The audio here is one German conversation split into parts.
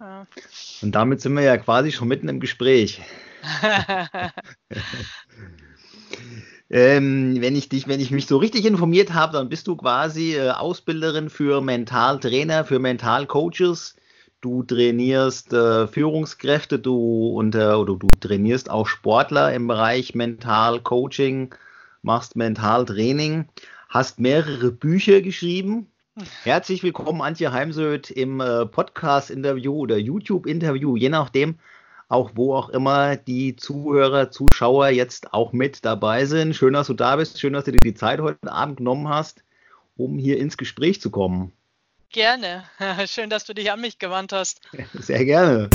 Ja. Und damit sind wir ja quasi schon mitten im Gespräch. ähm, wenn ich dich, wenn ich mich so richtig informiert habe, dann bist du quasi äh, Ausbilderin für Mentaltrainer, für Mentalcoaches. Du trainierst äh, Führungskräfte, du und äh, oder du trainierst auch Sportler im Bereich Mentalcoaching, machst Mentaltraining, hast mehrere Bücher geschrieben. Herzlich willkommen, Antje Heimsöth, im äh, Podcast-Interview oder YouTube-Interview, je nachdem, auch wo auch immer die Zuhörer, Zuschauer jetzt auch mit dabei sind. Schön, dass du da bist. Schön, dass du dir die Zeit heute Abend genommen hast, um hier ins Gespräch zu kommen. Gerne. Schön, dass du dich an mich gewandt hast. Sehr gerne.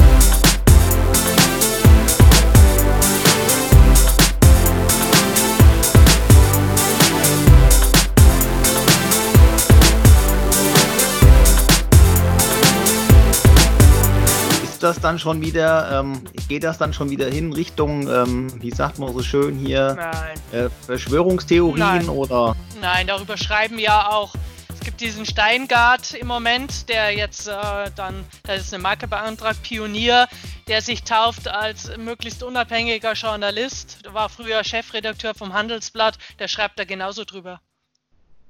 Ist das dann schon wieder, ähm, geht das dann schon wieder hin Richtung, ähm, wie sagt man so schön hier, äh, Verschwörungstheorien Nein. oder? Nein, darüber schreiben ja auch. Es gibt diesen Steingart im Moment, der jetzt äh, dann, da ist eine Marke beantragt, Pionier, der sich tauft als möglichst unabhängiger Journalist. Der war früher Chefredakteur vom Handelsblatt, der schreibt da genauso drüber.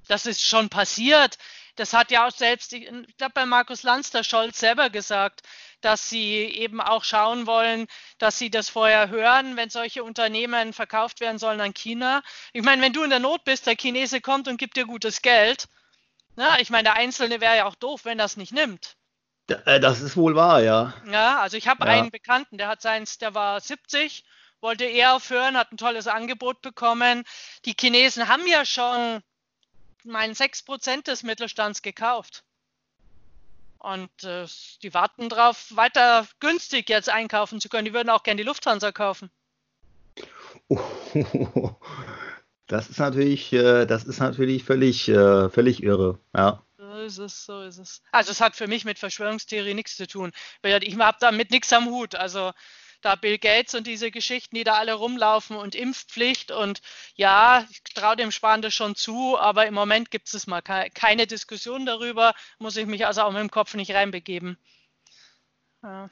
Das ist schon passiert. Das hat ja auch selbst, ich glaube, bei Markus Lanz der Scholz selber gesagt, dass sie eben auch schauen wollen, dass sie das vorher hören, wenn solche Unternehmen verkauft werden sollen an China. Ich meine, wenn du in der Not bist, der Chinese kommt und gibt dir gutes Geld. Na, ich meine, der Einzelne wäre ja auch doof, wenn das nicht nimmt. Äh, das ist wohl wahr, ja. Ja, also ich habe Ja. einen Bekannten, der hat seins, der war 70, wollte eher aufhören, hat ein tolles Angebot bekommen. Die Chinesen haben ja schon meinen 6% des Mittelstands gekauft. Und äh, die warten darauf, weiter günstig jetzt einkaufen zu können. Die würden auch gerne die Lufthansa kaufen. Das ist natürlich, äh, das ist natürlich völlig, äh, völlig irre. Ja. So ist es, so ist es. Also es hat für mich mit Verschwörungstheorie nichts zu tun. Ich habe damit nichts am Hut. Also da Bill Gates und diese Geschichten, die da alle rumlaufen und Impfpflicht und ja, ich traue dem Spahn das schon zu, aber im Moment gibt es mal ke- keine Diskussion darüber, muss ich mich also auch mit dem Kopf nicht reinbegeben. Ja.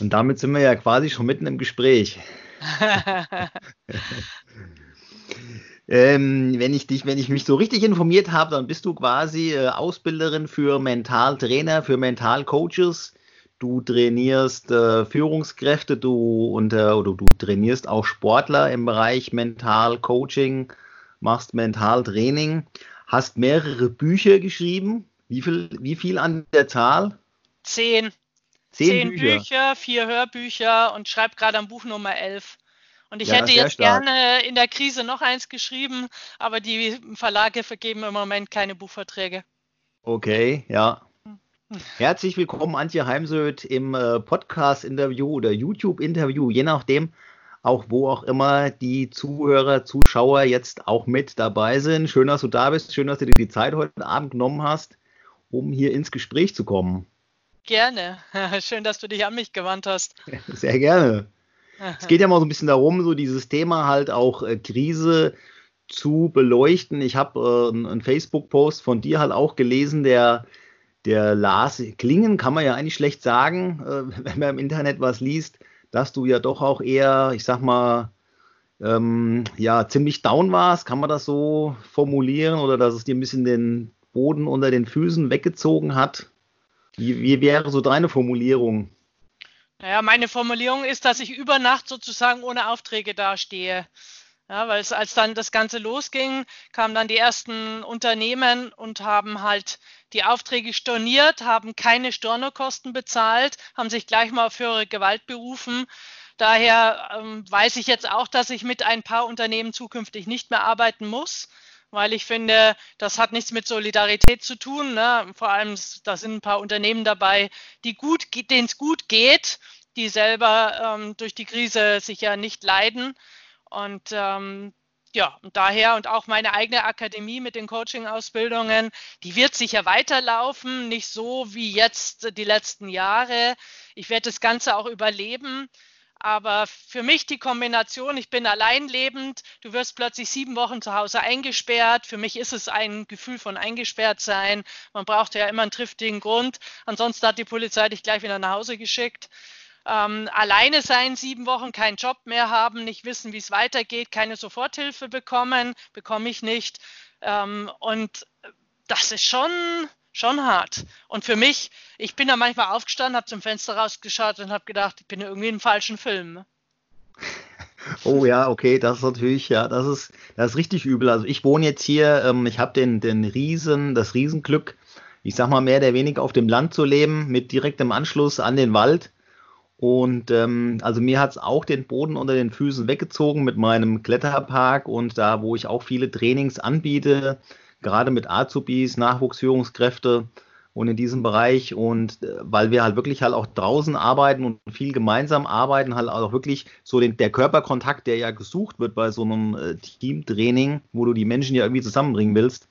Und damit sind wir ja quasi schon mitten im Gespräch. Ähm, wenn ich dich, wenn ich mich so richtig informiert habe, dann bist du quasi äh, Ausbilderin für Mentaltrainer, für Mentalcoaches. Du trainierst äh, Führungskräfte, du äh, oder du trainierst auch Sportler im Bereich Mentalcoaching, machst Mentaltraining, hast mehrere Bücher geschrieben. Wie viel, wie viel an der Zahl? Zehn. Zehn, Zehn Bücher. Bücher, vier Hörbücher und schreibe gerade am Buch Nummer 11. Und ich Ja, hätte jetzt stark. gerne in der Krise noch eins geschrieben, aber die Verlage vergeben im Moment keine Buchverträge. Okay, ja. Herzlich willkommen, Antje Heimsöth, im äh, Podcast-Interview oder YouTube-Interview, je nachdem, auch wo auch immer die Zuhörer, Zuschauer jetzt auch mit dabei sind. Schön, dass du da bist. Schön, dass du dir die Zeit heute Abend genommen hast, um hier ins Gespräch zu kommen. Gerne. Schön, dass du dich an mich gewandt hast. Sehr gerne. Es geht ja mal so ein bisschen darum, so dieses Thema halt auch äh, Krise zu beleuchten. Ich habe äh, einen einen Facebook-Post von dir halt auch gelesen, der, der Lars Klingen, kann man ja eigentlich schlecht sagen, äh, wenn man im Internet was liest, dass du ja doch auch eher, ich sag mal, ähm, ja, ziemlich down warst. Kann man das so formulieren oder dass es dir ein bisschen den Boden unter den Füßen weggezogen hat? Wie, wie wäre so deine Formulierung? Naja, meine Formulierung ist, dass ich über Nacht sozusagen ohne Aufträge dastehe. Ja, weil es, als dann das Ganze losging, kamen dann die ersten Unternehmen und haben halt die Aufträge storniert, haben keine Stornokosten bezahlt, haben sich gleich mal auf höhere Gewalt berufen. Daher ähm, weiß ich jetzt auch, dass ich mit ein paar Unternehmen zukünftig nicht mehr arbeiten muss, weil ich finde, das hat nichts mit Solidarität zu tun. Ne? Vor allem, da sind ein paar Unternehmen dabei, die gut, denen es gut geht, die selber ähm, durch die Krise sicher nicht leiden. Und ähm, ja, und daher und auch meine eigene Akademie mit den Coaching-Ausbildungen, die wird sicher weiterlaufen, nicht so wie jetzt die letzten Jahre. Ich werde das Ganze auch überleben. Aber für mich die Kombination, ich bin allein lebend, du wirst plötzlich sieben Wochen zu Hause eingesperrt. Für mich ist es ein Gefühl von eingesperrt sein. Man braucht ja immer einen triftigen Grund. Ansonsten hat die Polizei dich gleich wieder nach Hause geschickt. Ähm, alleine sein, sieben Wochen, keinen Job mehr haben, nicht wissen, wie es weitergeht, keine Soforthilfe bekommen, bekomme ich nicht. Ähm, und das ist schon, schon hart. Und für mich, ich bin da manchmal aufgestanden, habe zum Fenster rausgeschaut und habe gedacht, ich bin irgendwie im falschen Film. Oh ja, okay, das ist natürlich, ja, das ist, das ist richtig übel. Also ich wohne jetzt hier, ähm, ich habe den, den Riesen, das Riesenglück, ich sag mal mehr oder weniger auf dem Land zu leben, mit direktem Anschluss an den Wald. Und ähm, also mir hat es auch den Boden unter den Füßen weggezogen mit meinem Kletterpark und da, wo ich auch viele Trainings anbiete, gerade mit Azubis, Nachwuchsführungskräfte und in diesem Bereich. Und äh, weil wir halt wirklich halt auch draußen arbeiten und viel gemeinsam arbeiten, halt auch wirklich so den, der Körperkontakt, der ja gesucht wird bei so einem äh, Teamtraining, wo du die Menschen ja irgendwie zusammenbringen willst,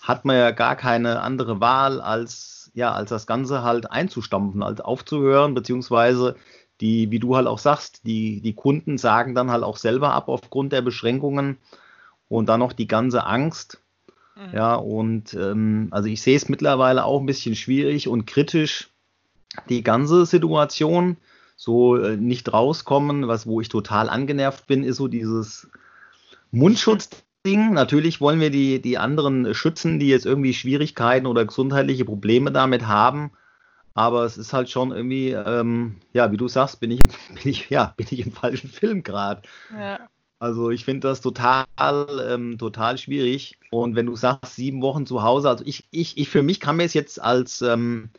hat man ja gar keine andere Wahl als ja, als das Ganze halt einzustampfen, als aufzuhören, beziehungsweise die, wie du halt auch sagst, die, die Kunden sagen dann halt auch selber ab aufgrund der Beschränkungen und dann noch die ganze Angst, Mhm. Ja, und ähm, also ich sehe es mittlerweile auch ein bisschen schwierig und kritisch, die ganze Situation. So äh, nicht rauskommen, was wo ich total angenervt bin, ist so dieses Mundschutzding. Natürlich wollen wir die, die anderen schützen, die jetzt irgendwie Schwierigkeiten oder gesundheitliche Probleme damit haben. Aber es ist halt schon irgendwie, ähm, ja, wie du sagst, bin ich, bin ich, ja, bin ich im falschen Film gerade. Ja. Also ich finde das total, ähm, total schwierig. Und wenn du sagst, sieben Wochen zu Hause, also ich, ich, ich für mich kann mir es jetzt als, ähm,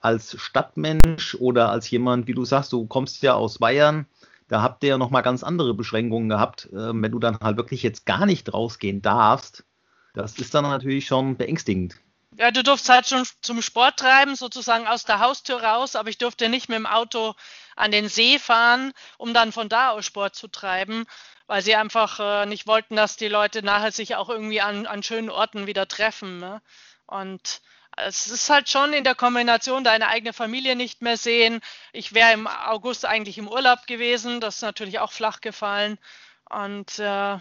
als Stadtmensch oder als jemand, wie du sagst, du kommst ja aus Bayern, da habt ihr ja nochmal ganz andere Beschränkungen gehabt. Ähm, wenn du dann halt wirklich jetzt gar nicht rausgehen darfst, das ist dann natürlich schon beängstigend. Ja, du durfst halt schon zum Sport treiben, sozusagen aus der Haustür raus, aber ich durfte nicht mit dem Auto an den See fahren, um dann von da aus Sport zu treiben weil sie einfach äh, nicht wollten, dass die Leute nachher sich auch irgendwie an, an schönen Orten wieder treffen. Ne? Und es ist halt schon in der Kombination deine eigene Familie nicht mehr sehen. Ich wäre im August eigentlich im Urlaub gewesen, das ist natürlich auch flach gefallen. Und äh,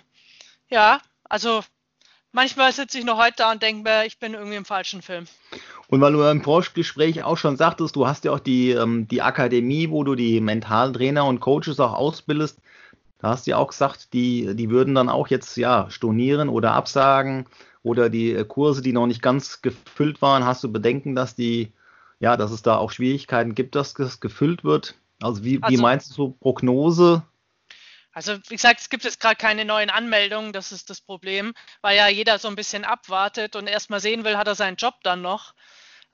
ja, also manchmal sitze ich noch heute da und denke mir, ich bin irgendwie im falschen Film. Und weil du im Vorgespräch auch schon sagtest, du hast ja auch die, ähm, die Akademie, wo du die Mentaltrainer und Coaches auch ausbildest. Da hast du ja auch gesagt, die, die würden dann auch jetzt ja stornieren oder absagen oder die äh, Kurse, die noch nicht ganz gefüllt waren, hast du Bedenken, dass die, ja, dass es da auch Schwierigkeiten gibt, dass das gefüllt wird? Also wie, also, wie meinst du so Prognose? Also wie gesagt, es gibt jetzt gerade keine neuen Anmeldungen, das ist das Problem, weil ja jeder so ein bisschen abwartet und erstmal sehen will, hat er seinen Job dann noch.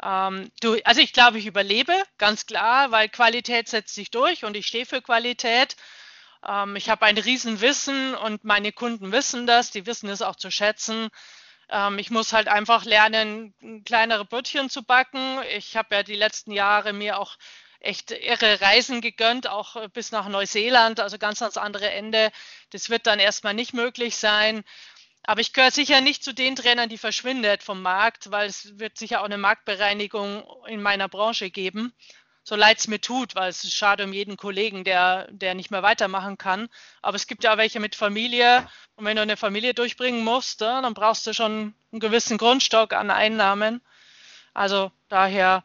Ähm, du, also ich glaube, ich überlebe, ganz klar, weil Qualität setzt sich durch und ich stehe für Qualität. Ähm, ich habe ein Riesenwissen und meine Kunden wissen das, die wissen es auch zu schätzen. Ähm, ich muss halt einfach lernen, kleinere Brötchen zu backen. Ich habe ja die letzten Jahre mir auch echt irre Reisen gegönnt, auch äh, bis nach Neuseeland, also ganz ans andere Ende. Das wird dann erstmal nicht möglich sein. Aber ich gehöre sicher nicht zu den Trainern, die verschwindet vom Markt, weil es wird sicher auch eine Marktbereinigung in meiner Branche geben so leid es mir tut, weil es ist schade um jeden Kollegen, der, der nicht mehr weitermachen kann. Aber es gibt ja auch welche mit Familie. Und wenn du eine Familie durchbringen musst, dann brauchst du schon einen gewissen Grundstock an Einnahmen. Also daher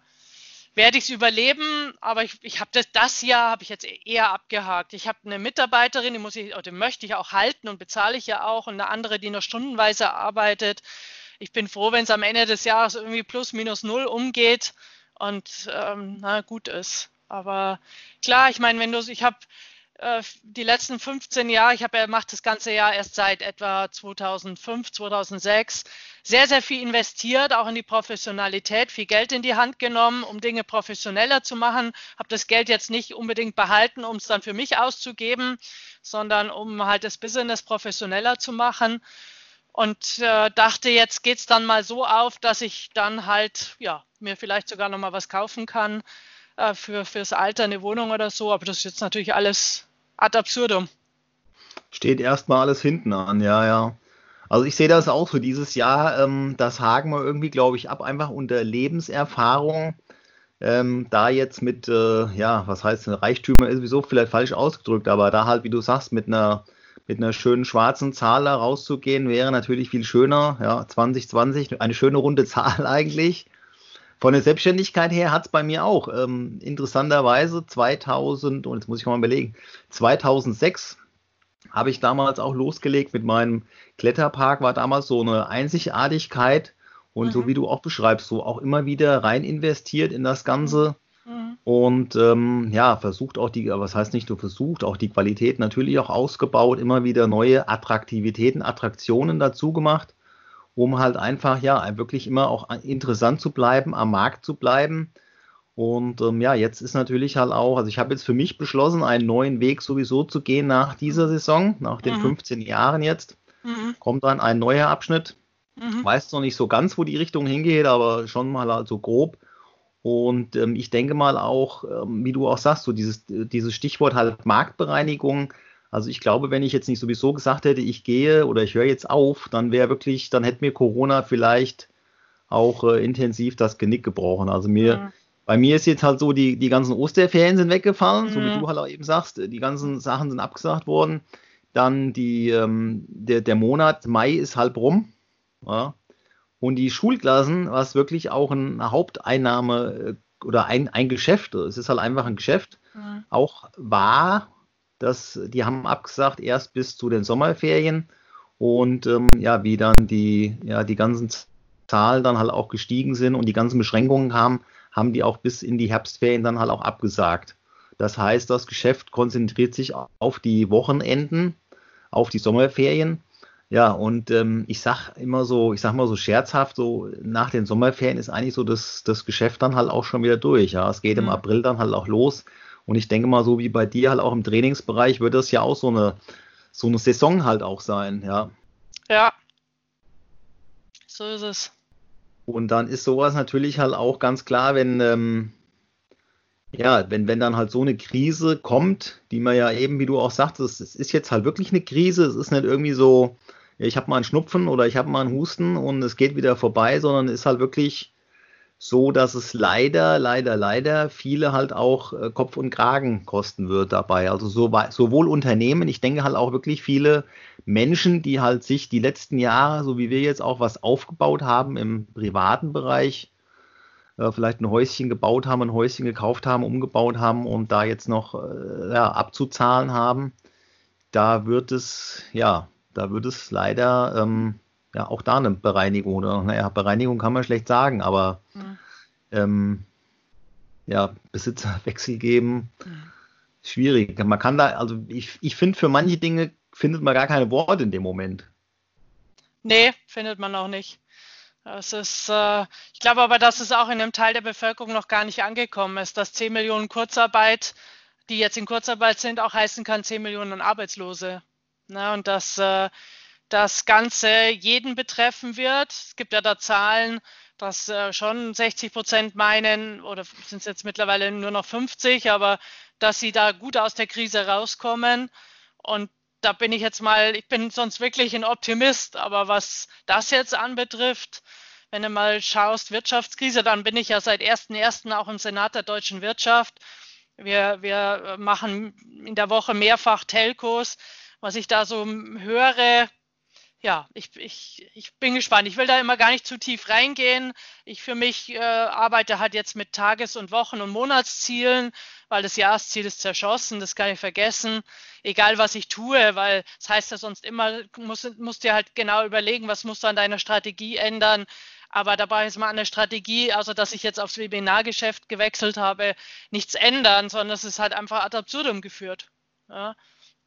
werde ich es überleben, aber ich, ich habe das, das Jahr habe ich jetzt eher abgehakt. Ich habe eine Mitarbeiterin, die muss ich, oder die möchte ich auch halten und bezahle ich ja auch, und eine andere, die noch stundenweise arbeitet. Ich bin froh, wenn es am Ende des Jahres irgendwie plus minus null umgeht und ähm, na, gut ist. Aber klar, ich meine, wenn du, ich habe äh, die letzten 15 Jahre, ich habe ja macht das ganze Jahr erst seit etwa 2005, 2006 sehr, sehr viel investiert, auch in die Professionalität, viel Geld in die Hand genommen, um Dinge professioneller zu machen. Habe das Geld jetzt nicht unbedingt behalten, um es dann für mich auszugeben, sondern um halt das Business professioneller zu machen und äh, dachte, jetzt geht es dann mal so auf, dass ich dann halt ja mir vielleicht sogar noch mal was kaufen kann äh, für fürs Alter eine Wohnung oder so. Aber das ist jetzt natürlich alles ad absurdum. Steht erstmal alles hinten an, ja, ja. Also ich sehe das auch so dieses Jahr, ähm, das haken wir irgendwie, glaube ich, ab, einfach unter Lebenserfahrung, ähm, da jetzt mit, äh, ja, was heißt Reichtümer ist sowieso vielleicht falsch ausgedrückt, aber da halt, wie du sagst, mit einer mit einer schönen schwarzen Zahl da rauszugehen, wäre natürlich viel schöner. Ja, 2020, eine schöne runde Zahl eigentlich. Von der Selbstständigkeit her hat es bei mir auch ähm, interessanterweise 2000, und jetzt muss ich mal überlegen, 2006 habe ich damals auch losgelegt mit meinem Kletterpark, war damals so eine Einzigartigkeit und mhm. so wie du auch beschreibst, so auch immer wieder rein investiert in das Ganze. Und ähm, ja, versucht auch die, was heißt nicht nur versucht, auch die Qualität natürlich auch ausgebaut, immer wieder neue Attraktivitäten, Attraktionen dazu gemacht, um halt einfach ja wirklich immer auch interessant zu bleiben, am Markt zu bleiben. Und ähm, ja, jetzt ist natürlich halt auch, also ich habe jetzt für mich beschlossen, einen neuen Weg sowieso zu gehen nach dieser Saison, nach den mhm. 15 Jahren jetzt. Mhm. Kommt dann ein neuer Abschnitt. Mhm. Weiß noch nicht so ganz, wo die Richtung hingeht, aber schon mal halt so grob. Und ähm, ich denke mal auch, ähm, wie du auch sagst, so dieses, dieses Stichwort halt Marktbereinigung. Also ich glaube, wenn ich jetzt nicht sowieso gesagt hätte, ich gehe oder ich höre jetzt auf, dann wäre wirklich, dann hätte mir Corona vielleicht auch äh, intensiv das Genick gebrochen. Also mir, mhm. bei mir ist jetzt halt so, die, die ganzen Osterferien sind weggefallen, mhm. so wie mhm. du halt auch eben sagst, die ganzen Sachen sind abgesagt worden. Dann die, ähm, der, der Monat Mai ist halb rum. Ja. Und die Schulklassen, was wirklich auch eine Haupteinnahme äh, oder ein, ein Geschäft, es ist halt einfach ein Geschäft, mhm. auch war, dass die haben abgesagt erst bis zu den Sommerferien und ähm, ja, wie dann die, ja, die ganzen Zahlen dann halt auch gestiegen sind und die ganzen Beschränkungen kamen, haben die auch bis in die Herbstferien dann halt auch abgesagt. Das heißt, das Geschäft konzentriert sich auf die Wochenenden, auf die Sommerferien ja, und ähm, ich sag immer so, ich sag mal so scherzhaft, so nach den Sommerferien ist eigentlich so das, das Geschäft dann halt auch schon wieder durch. Ja, es geht mhm. im April dann halt auch los. Und ich denke mal, so wie bei dir halt auch im Trainingsbereich, wird das ja auch so eine, so eine Saison halt auch sein, ja. Ja. So ist es. Und dann ist sowas natürlich halt auch ganz klar, wenn, ähm, ja, wenn, wenn dann halt so eine Krise kommt, die man ja eben, wie du auch sagtest, es ist jetzt halt wirklich eine Krise, es ist nicht irgendwie so, ich habe mal einen Schnupfen oder ich habe mal einen Husten und es geht wieder vorbei, sondern ist halt wirklich so, dass es leider, leider, leider viele halt auch äh, Kopf und Kragen kosten wird dabei. Also so, sowohl Unternehmen, ich denke halt auch wirklich viele Menschen, die halt sich die letzten Jahre, so wie wir jetzt auch was aufgebaut haben im privaten Bereich, äh, vielleicht ein Häuschen gebaut haben, ein Häuschen gekauft haben, umgebaut haben und da jetzt noch äh, ja, abzuzahlen haben, da wird es, ja, da wird es leider ähm, ja auch da eine Bereinigung oder naja, Bereinigung kann man schlecht sagen, aber mhm. ähm, ja, Besitzerwechsel geben, mhm. schwierig. Man kann da, also ich, ich finde, für manche Dinge findet man gar keine Worte in dem Moment. Nee, findet man auch nicht. Das ist, äh, ich glaube aber, dass es auch in einem Teil der Bevölkerung noch gar nicht angekommen ist, dass 10 Millionen Kurzarbeit, die jetzt in Kurzarbeit sind, auch heißen kann 10 Millionen Arbeitslose. Ne, und dass äh, das Ganze jeden betreffen wird. Es gibt ja da Zahlen, dass äh, schon 60 Prozent meinen, oder sind es jetzt mittlerweile nur noch 50, aber dass sie da gut aus der Krise rauskommen. Und da bin ich jetzt mal, ich bin sonst wirklich ein Optimist, aber was das jetzt anbetrifft, wenn du mal schaust, Wirtschaftskrise, dann bin ich ja seit 1.1. auch im Senat der deutschen Wirtschaft. Wir, wir machen in der Woche mehrfach Telcos was ich da so höre, ja, ich, ich, ich bin gespannt. Ich will da immer gar nicht zu tief reingehen. Ich für mich äh, arbeite halt jetzt mit Tages- und Wochen- und Monatszielen, weil das Jahresziel ist zerschossen, das kann ich vergessen. Egal was ich tue, weil das heißt ja sonst immer, musst, musst dir halt genau überlegen, was musst du an deiner Strategie ändern. Aber dabei ist mal an der Strategie, also dass ich jetzt aufs Webinargeschäft gewechselt habe, nichts ändern, sondern es ist halt einfach ad absurdum geführt. Ja.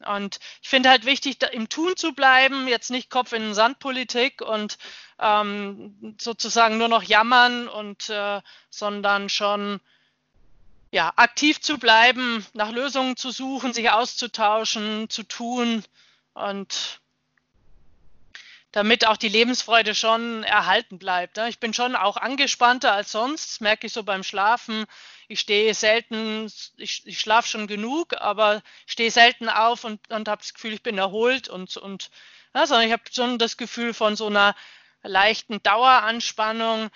Und ich finde halt wichtig, im Tun zu bleiben, jetzt nicht Kopf in Sandpolitik und ähm, sozusagen nur noch jammern und äh, sondern schon ja, aktiv zu bleiben, nach Lösungen zu suchen, sich auszutauschen, zu tun und damit auch die Lebensfreude schon erhalten bleibt. Ne? Ich bin schon auch angespannter als sonst, merke ich so beim Schlafen. Ich stehe selten, ich, ich schlafe schon genug, aber stehe selten auf und, und habe das Gefühl, ich bin erholt und, und ja, sondern ich habe schon das Gefühl von so einer leichten Daueranspannung,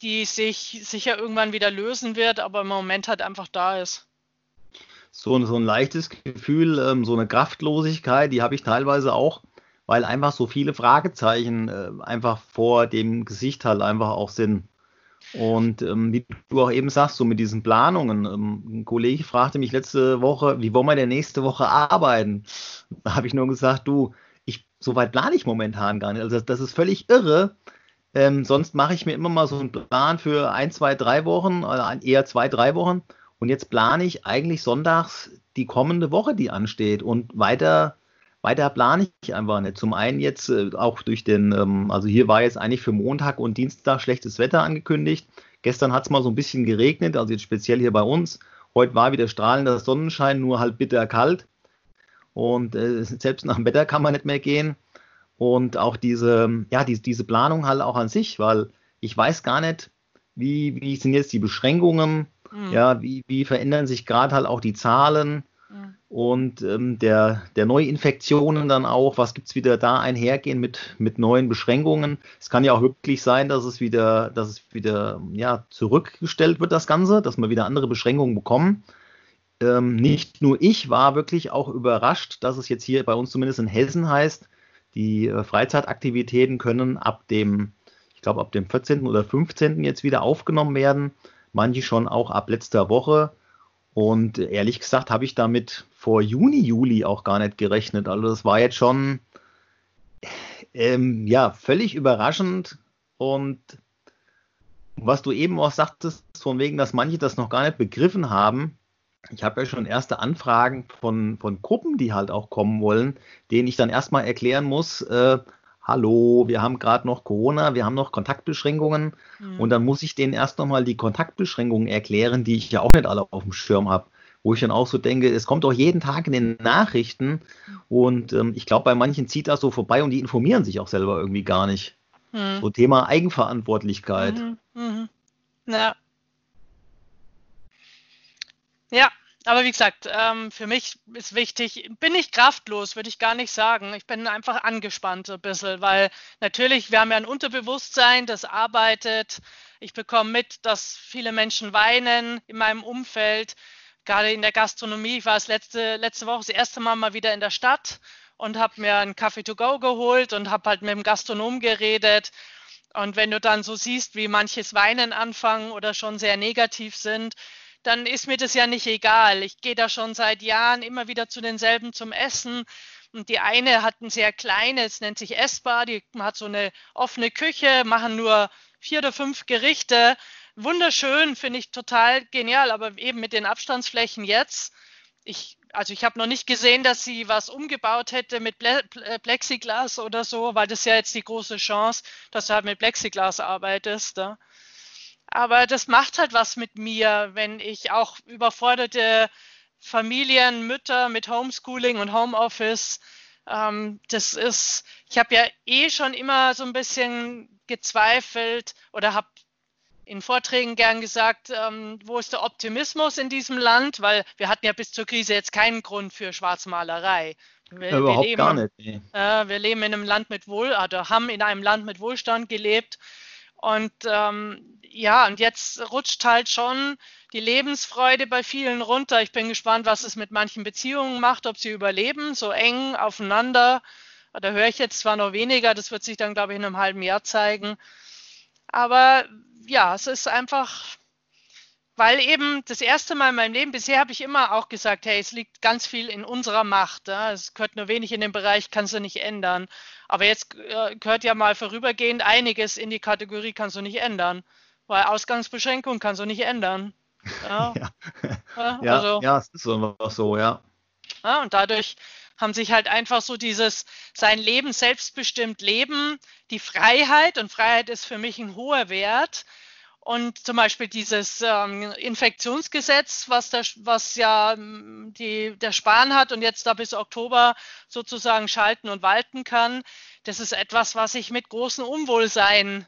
die sich sicher irgendwann wieder lösen wird, aber im Moment halt einfach da ist. So, so ein leichtes Gefühl, ähm, so eine Kraftlosigkeit, die habe ich teilweise auch, weil einfach so viele Fragezeichen äh, einfach vor dem Gesicht halt einfach auch sind. Und ähm, wie du auch eben sagst, so mit diesen Planungen. Ähm, ein Kollege fragte mich letzte Woche, wie wollen wir denn nächste Woche arbeiten? Da habe ich nur gesagt, du, ich, so weit plane ich momentan gar nicht. Also das, das ist völlig irre. Ähm, sonst mache ich mir immer mal so einen Plan für ein, zwei, drei Wochen, oder eher zwei, drei Wochen. Und jetzt plane ich eigentlich sonntags die kommende Woche, die ansteht. Und weiter, weiter plane ich einfach nicht. Zum einen jetzt äh, auch durch den, ähm, also hier war jetzt eigentlich für Montag und Dienstag schlechtes Wetter angekündigt. Gestern hat es mal so ein bisschen geregnet, also jetzt speziell hier bei uns. Heute war wieder strahlender Sonnenschein, nur halt bitter kalt. Und äh, selbst nach dem Wetter kann man nicht mehr gehen und auch diese, ja, die, diese Planung halt auch an sich, weil ich weiß gar nicht, wie, wie sind jetzt die Beschränkungen, mhm. ja, wie, wie verändern sich gerade halt auch die Zahlen und ähm, der, der Neuinfektionen dann auch, was gibt es wieder da einhergehen mit, mit neuen Beschränkungen. Es kann ja auch wirklich sein, dass es wieder, dass es wieder ja, zurückgestellt wird, das Ganze, dass wir wieder andere Beschränkungen bekommen. Ähm, nicht nur ich war wirklich auch überrascht, dass es jetzt hier bei uns zumindest in Hessen heißt, die äh, Freizeitaktivitäten können ab dem, ich glaube, ab dem 14. oder 15. jetzt wieder aufgenommen werden. Manche schon auch ab letzter Woche. Und ehrlich gesagt habe ich damit vor Juni, Juli auch gar nicht gerechnet. Also das war jetzt schon ähm, ja völlig überraschend. Und was du eben auch sagtest, von wegen, dass manche das noch gar nicht begriffen haben, ich habe ja schon erste Anfragen von, von Gruppen, die halt auch kommen wollen, denen ich dann erstmal erklären muss, äh, hallo, wir haben gerade noch Corona, wir haben noch Kontaktbeschränkungen mhm. und dann muss ich denen erst nochmal die Kontaktbeschränkungen erklären, die ich ja auch nicht alle auf dem Schirm habe. Wo ich dann auch so denke, es kommt doch jeden Tag in den Nachrichten und ähm, ich glaube, bei manchen zieht das so vorbei und die informieren sich auch selber irgendwie gar nicht. Mhm. So Thema Eigenverantwortlichkeit. Mhm. Mhm. Ja, ja, aber wie gesagt, ähm, für mich ist wichtig, bin ich kraftlos, würde ich gar nicht sagen. Ich bin einfach angespannt ein bisschen, weil natürlich, wir haben ja ein Unterbewusstsein, das arbeitet. Ich bekomme mit, dass viele Menschen weinen in meinem Umfeld, gerade in der Gastronomie. Ich war das letzte, letzte Woche das erste Mal mal wieder in der Stadt und habe mir einen Kaffee to go geholt und habe halt mit dem Gastronom geredet. Und wenn du dann so siehst, wie manches Weinen anfangen oder schon sehr negativ sind, dann ist mir das ja nicht egal. Ich gehe da schon seit Jahren immer wieder zu denselben zum Essen. Und die eine hat ein sehr kleines, nennt sich Essbar, die hat so eine offene Küche, machen nur vier oder fünf Gerichte. Wunderschön, finde ich total genial, aber eben mit den Abstandsflächen jetzt. Ich, also ich habe noch nicht gesehen, dass sie was umgebaut hätte mit Plexiglas oder so, weil das ja jetzt die große Chance, dass du halt mit Plexiglas arbeitest. Da. Aber das macht halt was mit mir, wenn ich auch überforderte Familien, Mütter mit Homeschooling und Homeoffice, ähm, das ist, ich habe ja eh schon immer so ein bisschen gezweifelt oder habe in Vorträgen gern gesagt, ähm, wo ist der Optimismus in diesem Land? Weil wir hatten ja bis zur Krise jetzt keinen Grund für Schwarzmalerei. Wir, Überhaupt wir leben, gar nicht. Nee. Äh, wir leben in einem Land mit Wohl, oder haben in einem Land mit Wohlstand gelebt. Und ähm, ja, und jetzt rutscht halt schon die Lebensfreude bei vielen runter. Ich bin gespannt, was es mit manchen Beziehungen macht, ob sie überleben, so eng aufeinander. Da höre ich jetzt zwar noch weniger, das wird sich dann, glaube ich, in einem halben Jahr zeigen. Aber ja, es ist einfach, weil eben das erste Mal in meinem Leben, bisher habe ich immer auch gesagt, hey, es liegt ganz viel in unserer Macht. Ja? Es gehört nur wenig in den Bereich, kannst du nicht ändern. Aber jetzt äh, gehört ja mal vorübergehend einiges in die Kategorie, kannst du nicht ändern. Weil Ausgangsbeschränkung kannst du nicht ändern. Ja, ja. ja, also, ja es ist einfach so, ja. ja. Und dadurch haben sich halt einfach so dieses sein Leben selbstbestimmt leben, die Freiheit und Freiheit ist für mich ein hoher Wert. Und zum Beispiel dieses ähm, Infektionsgesetz, was, der, was ja ähm, die, der Spahn hat und jetzt da bis Oktober sozusagen schalten und walten kann, das ist etwas, was ich mit großem Unwohlsein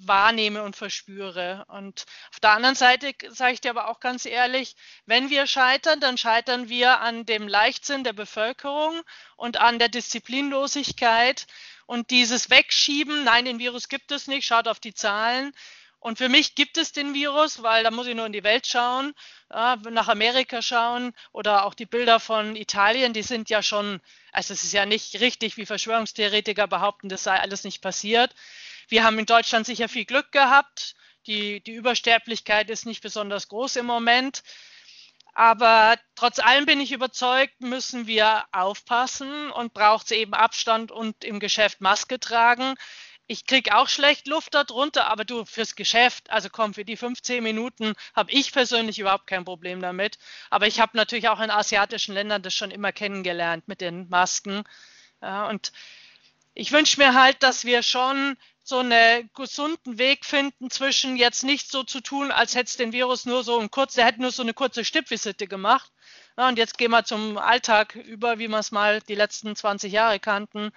wahrnehme und verspüre. Und auf der anderen Seite sage ich dir aber auch ganz ehrlich, wenn wir scheitern, dann scheitern wir an dem Leichtsinn der Bevölkerung und an der Disziplinlosigkeit und dieses Wegschieben, nein, den Virus gibt es nicht, schaut auf die Zahlen. Und für mich gibt es den Virus, weil da muss ich nur in die Welt schauen, nach Amerika schauen oder auch die Bilder von Italien, die sind ja schon, also es ist ja nicht richtig, wie Verschwörungstheoretiker behaupten, das sei alles nicht passiert. Wir haben in Deutschland sicher viel Glück gehabt. Die, die Übersterblichkeit ist nicht besonders groß im Moment. Aber trotz allem bin ich überzeugt, müssen wir aufpassen und braucht es eben Abstand und im Geschäft Maske tragen ich kriege auch schlecht Luft darunter, aber du fürs Geschäft, also komm, für die 15 Minuten habe ich persönlich überhaupt kein Problem damit. Aber ich habe natürlich auch in asiatischen Ländern das schon immer kennengelernt mit den Masken. Und ich wünsche mir halt, dass wir schon so einen gesunden Weg finden zwischen jetzt nicht so zu tun, als hätte es den Virus nur so ein kurz, der hätte nur so eine kurze Stippvisite gemacht. Ja, und jetzt gehen wir zum Alltag über, wie wir es mal die letzten 20 Jahre kannten,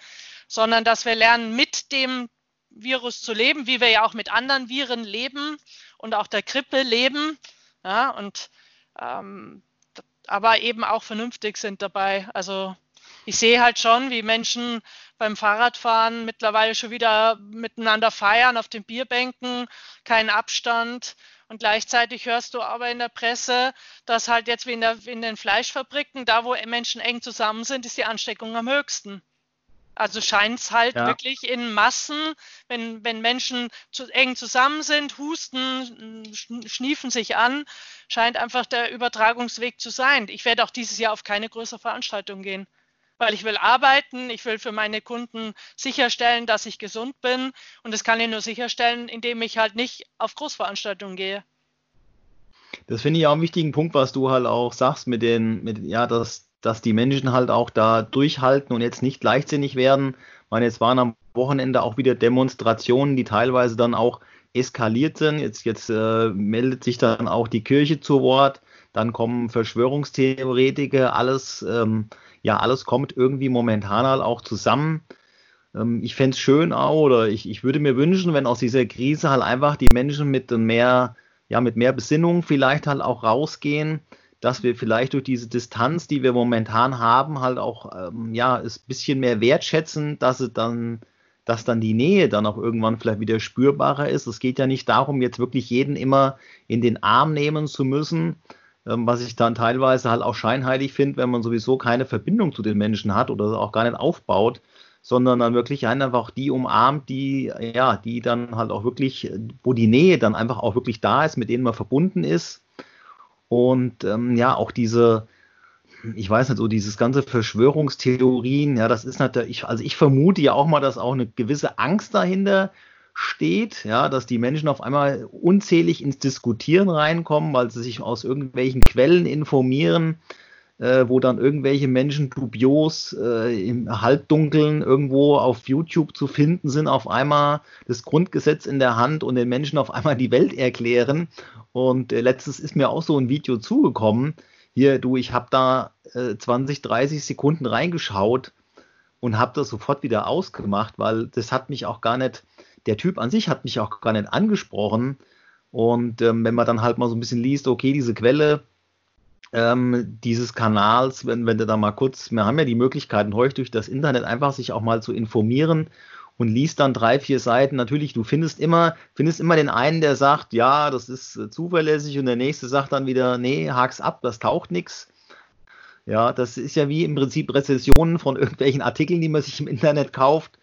sondern dass wir lernen, mit dem Virus zu leben, wie wir ja auch mit anderen Viren leben und auch der Grippe leben. Ja, und ähm, aber eben auch vernünftig sind dabei. Also ich sehe halt schon, wie Menschen beim Fahrradfahren mittlerweile schon wieder miteinander feiern auf den Bierbänken, keinen Abstand. Und gleichzeitig hörst du aber in der Presse, dass halt jetzt wie in, der, in den Fleischfabriken, da wo Menschen eng zusammen sind, ist die Ansteckung am höchsten. Also scheint es halt ja. wirklich in Massen, wenn, wenn Menschen zu eng zusammen sind, husten, schniefen sich an, scheint einfach der Übertragungsweg zu sein. Ich werde auch dieses Jahr auf keine größere Veranstaltung gehen, weil ich will arbeiten, ich will für meine Kunden sicherstellen, dass ich gesund bin und das kann ich nur sicherstellen, indem ich halt nicht auf Großveranstaltungen gehe. Das finde ich auch einen wichtigen Punkt, was du halt auch sagst mit den, mit, ja, dass dass die Menschen halt auch da durchhalten und jetzt nicht leichtsinnig werden. Ich meine, es waren am Wochenende auch wieder Demonstrationen, die teilweise dann auch eskaliert sind. Jetzt, jetzt äh, meldet sich dann auch die Kirche zu Wort. Dann kommen Verschwörungstheoretiker, alles, ähm, ja, alles kommt irgendwie momentan halt auch zusammen. Ähm, ich fände es schön auch, oder ich, ich würde mir wünschen, wenn aus dieser Krise halt einfach die Menschen mit mehr, ja, mit mehr Besinnung vielleicht halt auch rausgehen dass wir vielleicht durch diese Distanz, die wir momentan haben, halt auch ähm, ja, es ein bisschen mehr wertschätzen, dass es dann, dass dann die Nähe dann auch irgendwann vielleicht wieder spürbarer ist. Es geht ja nicht darum, jetzt wirklich jeden immer in den Arm nehmen zu müssen, ähm, was ich dann teilweise halt auch scheinheilig finde, wenn man sowieso keine Verbindung zu den Menschen hat oder auch gar nicht aufbaut, sondern dann wirklich einfach die umarmt, die, ja, die dann halt auch wirklich, wo die Nähe dann einfach auch wirklich da ist, mit denen man verbunden ist und ähm, ja, auch diese, ich weiß nicht, so dieses ganze Verschwörungstheorien, ja, das ist natürlich, also ich vermute ja auch mal, dass auch eine gewisse Angst dahinter steht, ja, dass die Menschen auf einmal unzählig ins Diskutieren reinkommen, weil sie sich aus irgendwelchen Quellen informieren, äh, wo dann irgendwelche Menschen dubios äh, im Halbdunkeln irgendwo auf YouTube zu finden sind, auf einmal das Grundgesetz in der Hand und den Menschen auf einmal die Welt erklären. Und äh, letztes ist mir auch so ein Video zugekommen. Hier, du, ich habe da äh, 20, 30 Sekunden reingeschaut und habe das sofort wieder ausgemacht, weil das hat mich auch gar nicht, der Typ an sich hat mich auch gar nicht angesprochen. Und ähm, wenn man dann halt mal so ein bisschen liest, okay, diese Quelle, ähm, dieses Kanals, wenn, wenn du da mal kurz, wir haben ja die Möglichkeiten heute durch das Internet einfach sich auch mal zu informieren und liest dann drei, vier Seiten. Natürlich, du findest immer, findest immer den einen, der sagt, ja, das ist äh, zuverlässig und der nächste sagt dann wieder, nee, hak's ab, das taucht nichts. Ja, das ist ja wie im Prinzip Rezessionen von irgendwelchen Artikeln, die man sich im Internet kauft.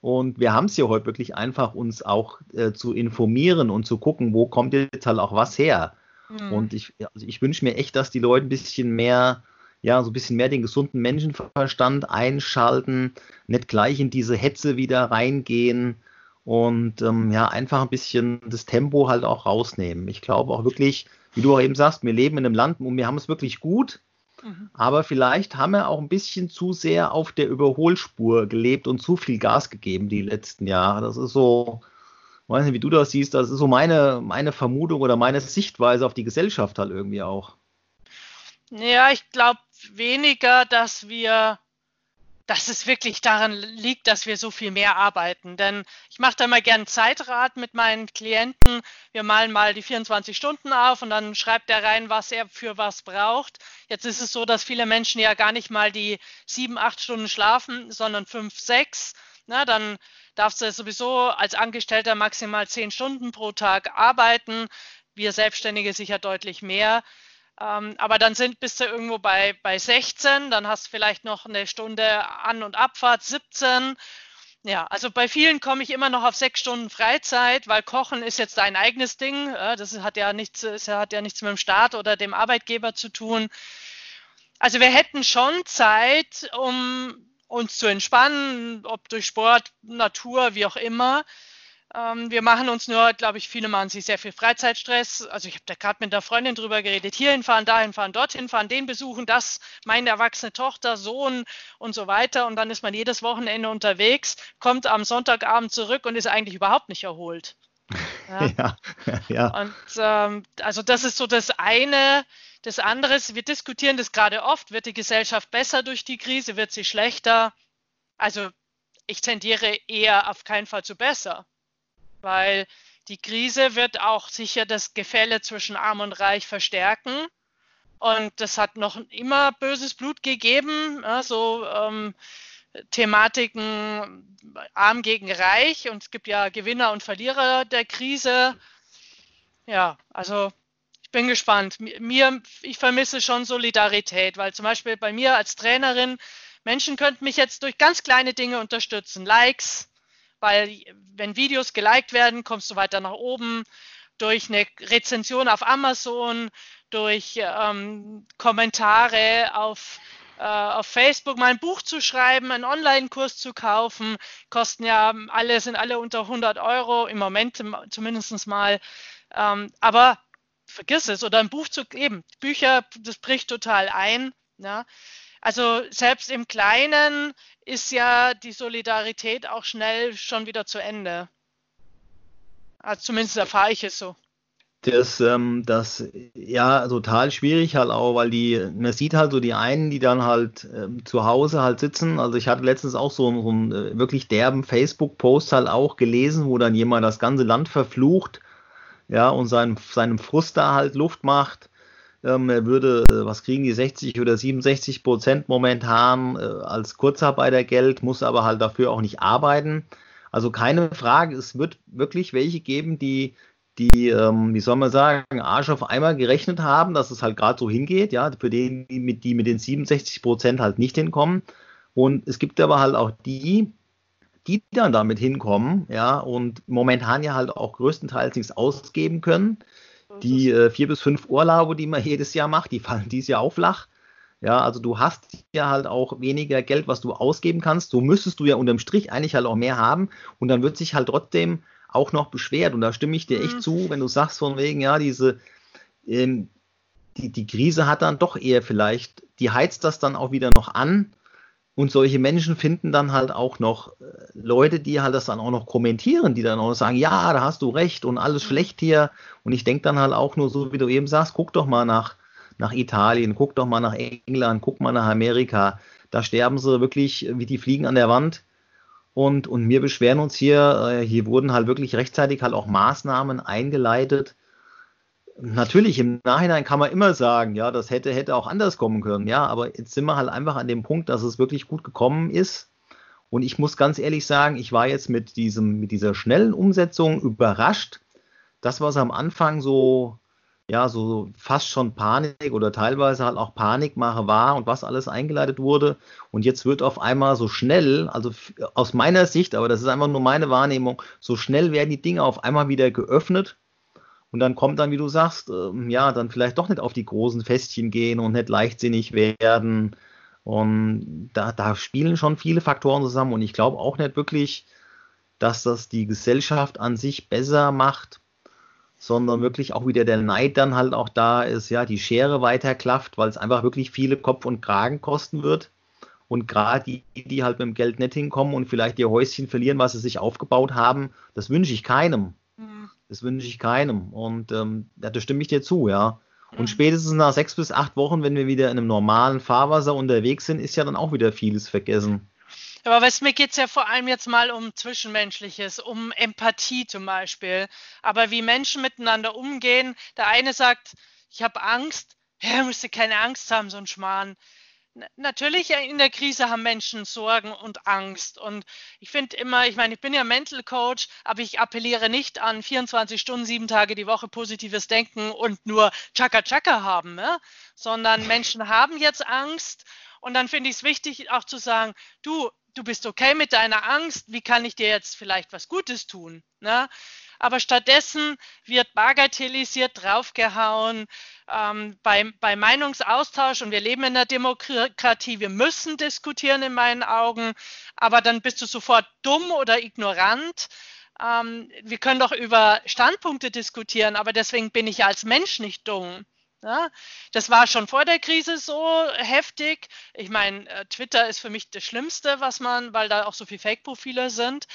Und wir haben es ja heute wirklich einfach, uns auch äh, zu informieren und zu gucken, wo kommt jetzt halt auch was her. Mhm. Und ich, also ich wünsche mir echt, dass die Leute ein bisschen mehr, ja, so ein bisschen mehr den gesunden Menschenverstand einschalten, nicht gleich in diese Hetze wieder reingehen und ähm, ja, einfach ein bisschen das Tempo halt auch rausnehmen. Ich glaube auch wirklich, wie du auch eben sagst, wir leben in einem Land und wir haben es wirklich gut. Mhm. Aber vielleicht haben wir auch ein bisschen zu sehr auf der Überholspur gelebt und zu viel Gas gegeben die letzten Jahre. Das ist so, weiß nicht, wie du das siehst, das ist so meine, meine Vermutung oder meine Sichtweise auf die Gesellschaft halt irgendwie auch. Ja, ich glaube weniger, dass wir, dass es wirklich daran liegt, dass wir so viel mehr arbeiten. Denn ich mache da mal gern Zeitrat mit meinen Klienten. Wir malen mal die 24 Stunden auf und dann schreibt er rein, was er für was braucht. Jetzt ist es so, dass viele Menschen ja gar nicht mal die sieben, acht Stunden schlafen, sondern fünf, sechs. Na, dann darfst du sowieso als Angestellter maximal zehn Stunden pro Tag arbeiten. Wir Selbstständige sicher deutlich mehr. Ähm, aber dann sind, bist du irgendwo bei, bei 16, dann hast du vielleicht noch eine Stunde An- und Abfahrt, 17. Ja, also bei vielen komme ich immer noch auf sechs Stunden Freizeit, weil Kochen ist jetzt dein eigenes Ding. Das hat ja nichts, das hat ja nichts mit dem Staat oder dem Arbeitgeber zu tun. Also wir hätten schon Zeit, um uns zu entspannen, ob durch Sport, Natur, wie auch immer. Ähm, wir machen uns nur, glaube ich, viele machen sich sehr viel Freizeitstress. Also ich habe da gerade mit einer Freundin drüber geredet, hierhin fahren, dahin fahren, dorthin fahren, den besuchen, das, meine erwachsene Tochter, Sohn und so weiter. Und dann ist man jedes Wochenende unterwegs, kommt am Sonntagabend zurück und ist eigentlich überhaupt nicht erholt. Ja, ja. ja. Und ähm, also das ist so das eine. Das andere ist, wir diskutieren das gerade oft, wird die Gesellschaft besser durch die Krise, wird sie schlechter? Also ich tendiere eher auf keinen Fall zu besser weil die Krise wird auch sicher das Gefälle zwischen Arm und Reich verstärken. Und das hat noch immer böses Blut gegeben, ja, so ähm, Thematiken Arm gegen Reich. Und es gibt ja Gewinner und Verlierer der Krise. Ja, also bin gespannt. Mir, ich vermisse schon Solidarität, weil zum Beispiel bei mir als Trainerin, Menschen könnten mich jetzt durch ganz kleine Dinge unterstützen. Likes, weil wenn Videos geliked werden, kommst du weiter nach oben. Durch eine Rezension auf Amazon, durch ähm, Kommentare auf, äh, auf Facebook mal ein Buch zu schreiben, einen Online-Kurs zu kaufen, kosten ja alle, sind alle unter 100 Euro im Moment zumindest mal. Ähm, aber vergiss es, oder ein Buch zu geben. Bücher, das bricht total ein. Ja. Also selbst im Kleinen ist ja die Solidarität auch schnell schon wieder zu Ende. Also zumindest erfahre ich es so. Das, ähm, das, ja, total schwierig halt auch, weil die, man sieht halt so die einen, die dann halt ähm, zu Hause halt sitzen. Also ich hatte letztens auch so, so einen äh, wirklich derben Facebook-Post halt auch gelesen, wo dann jemand das ganze Land verflucht, ja, und seinem, seinem Frust da halt Luft macht. Ähm, er würde, äh, was kriegen die 60 oder 67 Prozent momentan äh, als Kurzarbeitergeld, muss aber halt dafür auch nicht arbeiten. Also keine Frage, es wird wirklich welche geben, die, die, ähm, wie soll man sagen, Arsch auf einmal gerechnet haben, dass es halt gerade so hingeht, ja, für den, die mit, die mit den 67 Prozent halt nicht hinkommen. Und es gibt aber halt auch die, die dann damit hinkommen, ja, und momentan ja halt auch größtenteils nichts ausgeben können. Die äh, vier bis fünf Urlaube, die man jedes Jahr macht, die fallen dieses Jahr auch flach. Ja, also du hast ja halt auch weniger Geld, was du ausgeben kannst. So müsstest du ja unterm Strich eigentlich halt auch mehr haben. Und dann wird sich halt trotzdem auch noch beschwert. Und da stimme ich dir echt mhm. zu, wenn du sagst von wegen, ja, diese, ähm, die, die Krise hat dann doch eher vielleicht, die heizt das dann auch wieder noch an und solche Menschen finden dann halt auch noch äh, Leute, die halt das dann auch noch kommentieren, die dann auch noch sagen, ja, da hast du recht und alles schlecht hier. Und ich denke dann halt auch nur so, wie du eben sagst, guck doch mal nach, nach Italien, guck doch mal nach England, guck mal nach Amerika. Da sterben sie wirklich wie die Fliegen an der Wand. Und, und wir beschweren uns hier, äh, hier wurden halt wirklich rechtzeitig halt auch Maßnahmen eingeleitet, Natürlich, im Nachhinein kann man immer sagen, ja, das hätte, hätte auch anders kommen können, ja, aber jetzt sind wir halt einfach an dem Punkt, dass es wirklich gut gekommen ist. Und ich muss ganz ehrlich sagen, ich war jetzt mit diesem, mit dieser schnellen Umsetzung überrascht. Das, was am Anfang so, ja, so fast schon Panik oder teilweise halt auch Panikmache war und was alles eingeleitet wurde. Und jetzt wird auf einmal so schnell, also aus meiner Sicht, aber das ist einfach nur meine Wahrnehmung, so schnell werden die Dinge auf einmal wieder geöffnet und dann kommt dann, wie du sagst, äh, ja, dann vielleicht doch nicht auf die großen Festchen gehen und nicht leichtsinnig werden. Und da, da spielen schon viele Faktoren zusammen. Und ich glaube auch nicht wirklich, dass das die Gesellschaft an sich besser macht, sondern wirklich auch wieder der Neid dann halt auch da ist, ja, die Schere weiter klafft, weil es einfach wirklich viele Kopf und Kragen kosten wird. Und gerade die, die halt mit dem Geld nicht hinkommen und vielleicht ihr Häuschen verlieren, was sie sich aufgebaut haben, das wünsche ich keinem. Das wünsche ich keinem. Und ähm, da stimme ich dir zu, ja. Und mhm. spätestens nach sechs bis acht Wochen, wenn wir wieder in einem normalen Fahrwasser unterwegs sind, ist ja dann auch wieder vieles vergessen. Aber weißt, mir geht es ja vor allem jetzt mal um Zwischenmenschliches, um Empathie zum Beispiel. Aber wie Menschen miteinander umgehen, der eine sagt, ich habe Angst, er müsste keine Angst haben, so ein Schmarrn. Natürlich, in der Krise haben Menschen Sorgen und Angst. Und ich finde immer, ich meine, ich bin ja Mental Coach, aber ich appelliere nicht an 24 Stunden, sieben Tage die Woche positives Denken und nur Chaka-Chaka haben, ne? sondern Menschen haben jetzt Angst. Und dann finde ich es wichtig, auch zu sagen, du, du bist okay mit deiner Angst, wie kann ich dir jetzt vielleicht was Gutes tun? Ne? Aber stattdessen wird bagatellisiert draufgehauen ähm, bei, bei Meinungsaustausch und wir leben in der Demokratie, wir müssen diskutieren in meinen Augen, aber dann bist du sofort dumm oder ignorant. Ähm, wir können doch über Standpunkte diskutieren, aber deswegen bin ich als Mensch nicht dumm. Ja, das war schon vor der Krise so heftig. Ich meine, äh, Twitter ist für mich das Schlimmste, was man, weil da auch so viele Fake-Profile sind.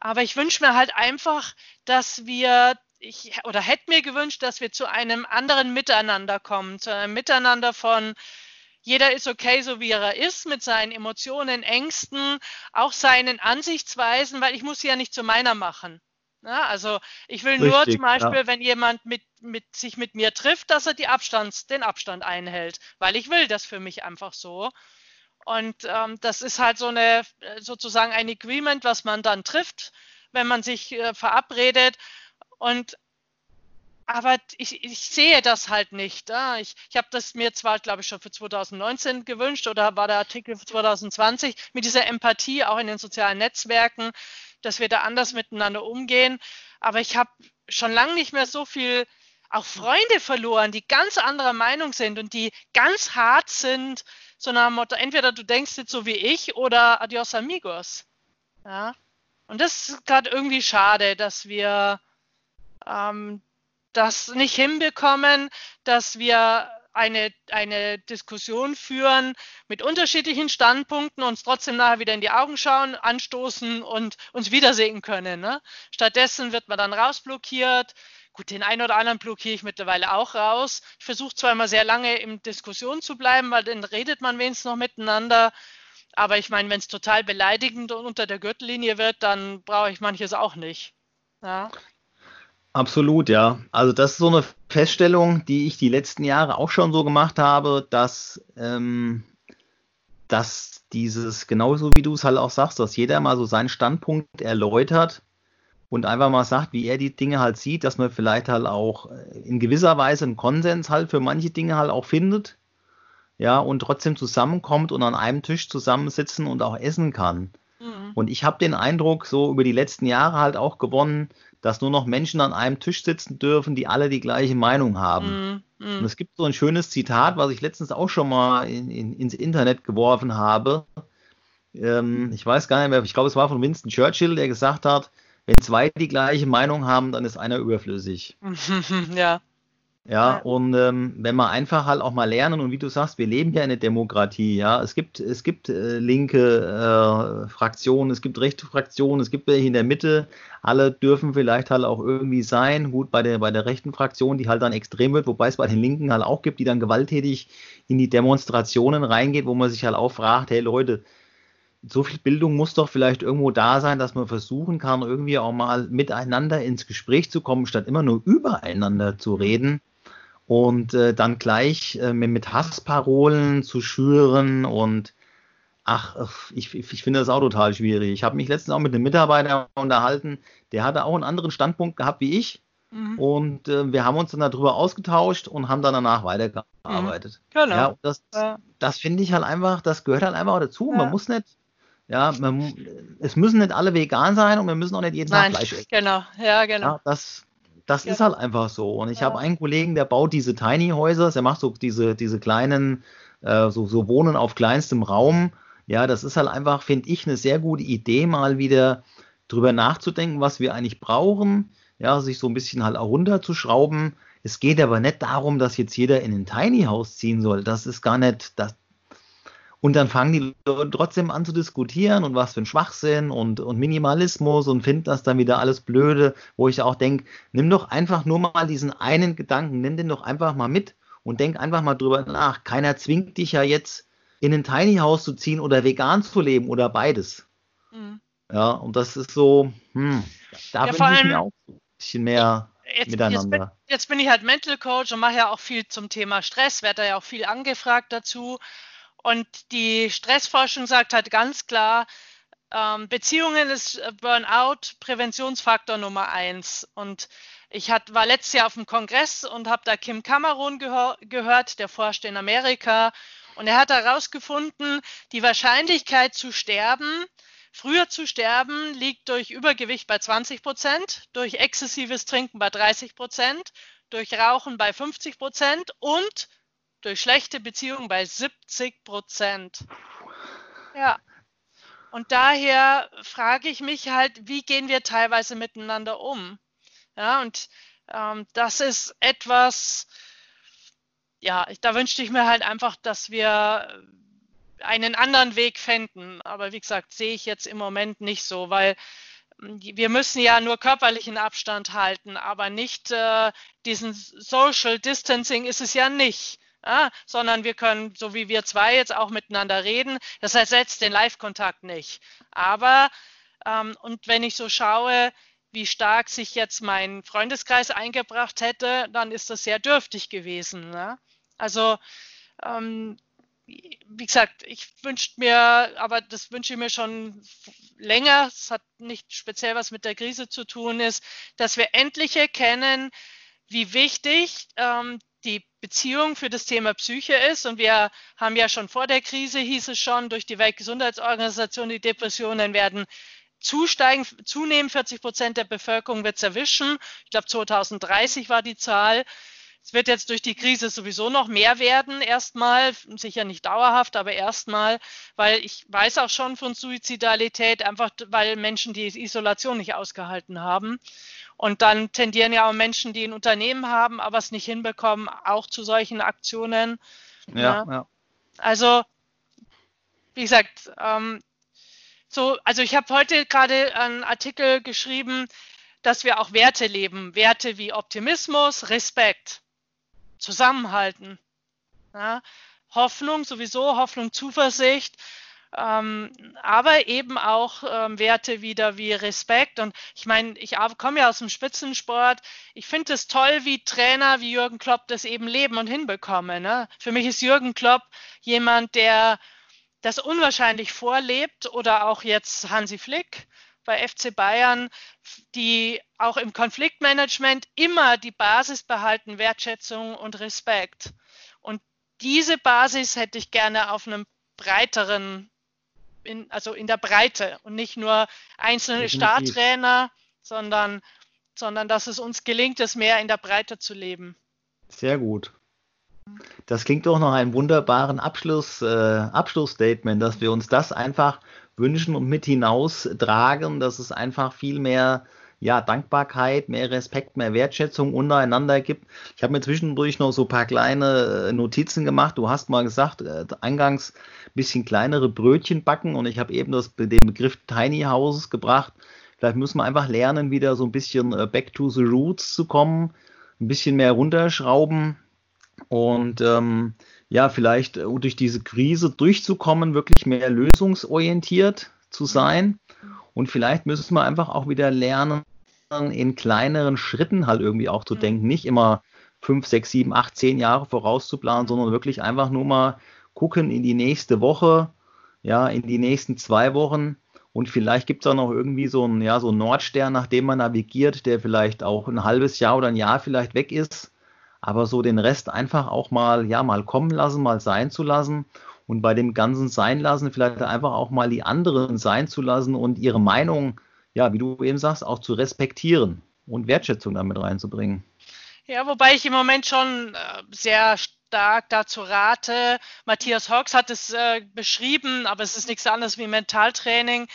Aber ich wünsche mir halt einfach, dass wir, ich oder hätte mir gewünscht, dass wir zu einem anderen Miteinander kommen, zu einem Miteinander von jeder ist okay, so wie er ist, mit seinen Emotionen, Ängsten, auch seinen Ansichtsweisen, weil ich muss sie ja nicht zu meiner machen. Ja, also ich will Richtig, nur zum Beispiel, ja. wenn jemand mit, mit, sich mit mir trifft, dass er die Abstands, den Abstand einhält, weil ich will das für mich einfach so. Und ähm, das ist halt so eine sozusagen ein Agreement, was man dann trifft, wenn man sich äh, verabredet. Und aber ich, ich sehe das halt nicht. Ja. Ich, ich habe das mir zwar, glaube ich, schon für 2019 gewünscht oder war der Artikel für 2020 mit dieser Empathie auch in den sozialen Netzwerken, dass wir da anders miteinander umgehen. Aber ich habe schon lange nicht mehr so viel auch Freunde verloren, die ganz anderer Meinung sind und die ganz hart sind so nach dem Motto, entweder du denkst jetzt so wie ich oder adios amigos. Ja. Und das ist gerade irgendwie schade, dass wir ähm, das nicht hinbekommen, dass wir eine, eine Diskussion führen mit unterschiedlichen Standpunkten, uns trotzdem nachher wieder in die Augen schauen, anstoßen und uns wiedersehen können. Ne? Stattdessen wird man dann rausblockiert, Gut, den einen oder anderen blockiere ich mittlerweile auch raus. Ich versuche zwar immer sehr lange in Diskussion zu bleiben, weil dann redet man wenigstens noch miteinander. Aber ich meine, wenn es total beleidigend und unter der Gürtellinie wird, dann brauche ich manches auch nicht. Ja. Absolut, ja. Also das ist so eine Feststellung, die ich die letzten Jahre auch schon so gemacht habe, dass, ähm, dass dieses, genauso wie du es halt auch sagst, dass jeder mal so seinen Standpunkt erläutert und einfach mal sagt, wie er die Dinge halt sieht, dass man vielleicht halt auch äh, in gewisser Weise einen Konsens halt für manche Dinge halt auch findet. Ja, und trotzdem zusammenkommt und an einem Tisch zusammensitzen und auch essen kann. Mhm. Und ich habe den Eindruck, so über die letzten Jahre halt auch gewonnen, dass nur noch Menschen an einem Tisch sitzen dürfen, die alle die gleiche Meinung haben. Mhm. mhm. Und es gibt so ein schönes Zitat, was ich letztens auch schon mal in, in, ins Internet geworfen habe. Ähm, ich weiß gar nicht mehr, ich glaube, es war von Winston Churchill, der gesagt hat, wenn zwei die gleiche Meinung haben, dann ist einer überflüssig. ja. Ja, und ähm, wenn wir einfach halt auch mal lernen, und wie du sagst, wir leben ja in der Demokratie, ja, es gibt, es gibt äh, linke äh, Fraktionen, es gibt rechte Fraktionen, es gibt welche in der Mitte, alle dürfen vielleicht halt auch irgendwie sein, gut, bei der, bei der rechten Fraktion, die halt dann extrem wird, wobei es bei den Linken halt auch gibt, die dann gewalttätig in die Demonstrationen reingeht, wo man sich halt auch fragt, hey Leute, so viel Bildung muss doch vielleicht irgendwo da sein, dass man versuchen kann, irgendwie auch mal miteinander ins Gespräch zu kommen, statt immer nur übereinander zu reden und äh, dann gleich äh, mit Hassparolen zu schüren und ach, ich, ich finde das auch total schwierig. Ich habe mich letztens auch mit einem Mitarbeiter unterhalten, der hatte auch einen anderen Standpunkt gehabt wie ich. Mhm. Und äh, wir haben uns dann darüber ausgetauscht und haben dann danach weitergearbeitet. Mhm. Genau. Ja, das, das finde ich halt einfach, das gehört halt einfach dazu. Ja. Man muss nicht ja, man, es müssen nicht alle vegan sein und wir müssen auch nicht jeden Tag Fleisch essen. Genau, ja, genau. Ja, das das genau. ist halt einfach so. Und ich ja. habe einen Kollegen, der baut diese Tiny Häuser, der macht so diese, diese kleinen, äh, so, so Wohnen auf kleinstem Raum. Ja, das ist halt einfach, finde ich, eine sehr gute Idee, mal wieder drüber nachzudenken, was wir eigentlich brauchen. Ja, sich so ein bisschen halt auch runterzuschrauben. Es geht aber nicht darum, dass jetzt jeder in ein Tiny House ziehen soll. Das ist gar nicht, das, und dann fangen die Leute trotzdem an zu diskutieren und was für ein Schwachsinn und, und Minimalismus und finden das dann wieder alles blöde, wo ich auch denke, nimm doch einfach nur mal diesen einen Gedanken, nimm den doch einfach mal mit und denk einfach mal drüber nach. Keiner zwingt dich ja jetzt in ein Tiny House zu ziehen oder vegan zu leben oder beides. Mhm. Ja, und das ist so, hm, da ja, wünsche ich mir auch ein bisschen mehr jetzt, miteinander. Jetzt bin, jetzt bin, ich halt Mental Coach und mache ja auch viel zum Thema Stress, werde da ja auch viel angefragt dazu. Und die Stressforschung sagt halt ganz klar, ähm, Beziehungen ist Burnout Präventionsfaktor Nummer eins. Und ich hat, war letztes Jahr auf dem Kongress und habe da Kim Cameron gehör, gehört, der forscht in Amerika. Und er hat herausgefunden, die Wahrscheinlichkeit zu sterben, früher zu sterben, liegt durch Übergewicht bei 20 Prozent, durch exzessives Trinken bei 30 Prozent, durch Rauchen bei 50 Prozent und durch schlechte Beziehungen bei 70 Prozent. Ja. Und daher frage ich mich halt, wie gehen wir teilweise miteinander um? Ja, und ähm, das ist etwas, ja, da wünschte ich mir halt einfach, dass wir einen anderen Weg fänden. Aber wie gesagt, sehe ich jetzt im Moment nicht so, weil hm, wir müssen ja nur körperlichen Abstand halten, aber nicht äh, diesen Social Distancing ist es ja nicht ja, sondern wir können, so wie wir zwei jetzt auch miteinander reden. Das ersetzt den Live-Kontakt nicht. Aber, ähm, und wenn ich so schaue, wie stark sich jetzt mein Freundeskreis eingebracht hätte, dann ist das sehr dürftig gewesen. Ne? Also, ähm, wie gesagt, ich wünsche mir, aber das wünsche ich mir schon länger, es hat nicht speziell was mit der Krise zu tun, ist, dass wir endlich erkennen, wie wichtig ähm, die Beziehung für das Thema Psyche ist. Und wir haben ja schon vor der Krise, hieß es schon, durch die Weltgesundheitsorganisation, die Depressionen werden zusteigen, zunehmen. 40 Prozent der Bevölkerung wird es erwischen. Ich glaube, 2030 war die Zahl. Es wird jetzt durch die Krise sowieso noch mehr werden, erstmal, sicher nicht dauerhaft, aber erstmal, weil ich weiß auch schon von Suizidalität, einfach weil Menschen die Isolation nicht ausgehalten haben. Und dann tendieren ja auch Menschen, die ein Unternehmen haben, aber es nicht hinbekommen, auch zu solchen Aktionen. Ja, ja. ja. Also, wie gesagt, ähm, so, also ich habe heute gerade einen Artikel geschrieben, dass wir auch Werte leben. Werte wie Optimismus, Respekt, Zusammenhalten. Ja, Hoffnung sowieso, Hoffnung, Zuversicht, ähm, aber eben auch ähm, Werte wieder wie Respekt. Und ich meine, ich komme ja aus dem Spitzensport. Ich finde es toll, wie Trainer wie Jürgen Klopp das eben leben und hinbekommen. Ne? Für mich ist Jürgen Klopp jemand, der das unwahrscheinlich vorlebt oder auch jetzt Hansi Flick bei FC Bayern, die auch im Konfliktmanagement immer die Basis behalten, Wertschätzung und Respekt. Und diese Basis hätte ich gerne auf einem breiteren in, also in der Breite und nicht nur einzelne Startrainer, sondern, sondern dass es uns gelingt, es mehr in der Breite zu leben. Sehr gut. Das klingt doch noch ein wunderbaren Abschluss, äh, Abschlussstatement, dass wir uns das einfach wünschen und mit hinaustragen, dass es einfach viel mehr ja, Dankbarkeit, mehr Respekt, mehr Wertschätzung untereinander gibt. Ich habe mir zwischendurch noch so ein paar kleine äh, Notizen gemacht. Du hast mal gesagt, äh, eingangs ein bisschen kleinere Brötchen backen und ich habe eben das, den Begriff Tiny Houses gebracht. Vielleicht müssen wir einfach lernen, wieder so ein bisschen äh, back to the roots zu kommen, ein bisschen mehr runterschrauben und ähm, ja, vielleicht durch diese Krise durchzukommen, wirklich mehr lösungsorientiert zu sein. Und vielleicht müssen wir einfach auch wieder lernen, in kleineren Schritten halt irgendwie auch zu mhm. denken. Nicht immer fünf, sechs, sieben, acht, zehn Jahre vorauszuplanen, sondern wirklich einfach nur mal gucken in die nächste Woche, ja, in die nächsten zwei Wochen. Und vielleicht gibt es auch noch irgendwie so einen, ja, so einen Nordstern, nach dem man navigiert, der vielleicht auch ein halbes Jahr oder ein Jahr vielleicht weg ist. Aber so den Rest einfach auch mal, ja, mal kommen lassen, mal sein zu lassen. Und bei dem ganzen Sein lassen, vielleicht einfach auch mal die anderen sein zu lassen und ihre Meinung ja, wie du eben sagst, auch zu respektieren und Wertschätzung damit reinzubringen. Ja, wobei ich im Moment schon äh, sehr stark dazu rate. Matthias Hawks hat es äh, beschrieben, aber es ist nichts anderes wie Mentaltraining,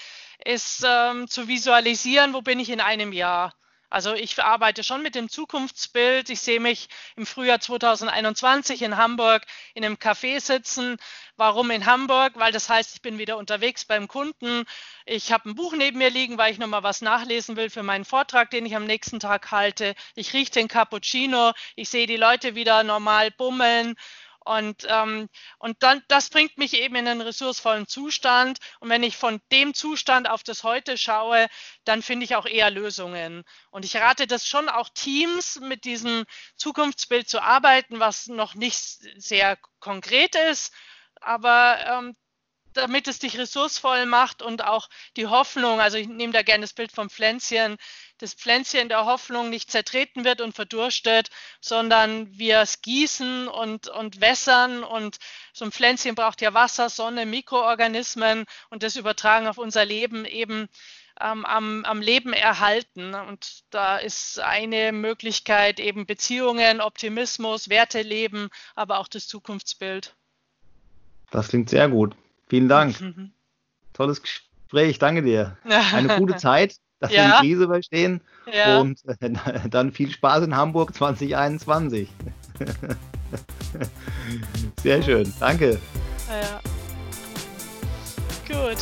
ist ähm, zu visualisieren, wo bin ich in einem Jahr. Also ich arbeite schon mit dem Zukunftsbild. Ich sehe mich im Frühjahr 2021 in Hamburg in einem Café sitzen. Warum in Hamburg? Weil das heißt, ich bin wieder unterwegs beim Kunden. Ich habe ein Buch neben mir liegen, weil ich nochmal was nachlesen will für meinen Vortrag, den ich am nächsten Tag halte. Ich rieche den Cappuccino. Ich sehe die Leute wieder normal bummeln und, ähm, und dann, das bringt mich eben in einen ressourcevollen Zustand. Und wenn ich von dem Zustand auf das Heute schaue, dann finde ich auch eher Lösungen. Und ich rate das schon auch Teams mit diesem Zukunftsbild zu arbeiten, was noch nicht sehr konkret ist. aber ähm, damit es dich ressourcevoll macht und auch die Hoffnung, also ich nehme da gerne das Bild vom Pflänzchen, das Pflänzchen der Hoffnung nicht zertreten wird und verdurstet, sondern wir es gießen und, und wässern und so ein Pflänzchen braucht ja Wasser, Sonne, Mikroorganismen und das übertragen auf unser Leben eben ähm, am, am Leben erhalten. Und da ist eine Möglichkeit eben Beziehungen, Optimismus, Werte leben, aber auch das Zukunftsbild. Das klingt sehr gut. Vielen Dank. Mhm. Tolles Gespräch, danke dir. Eine gute Zeit, dass ja. wir die Krise überstehen ja. und äh, dann viel Spaß in Hamburg 2021. Sehr schön, danke. Ja. Gut.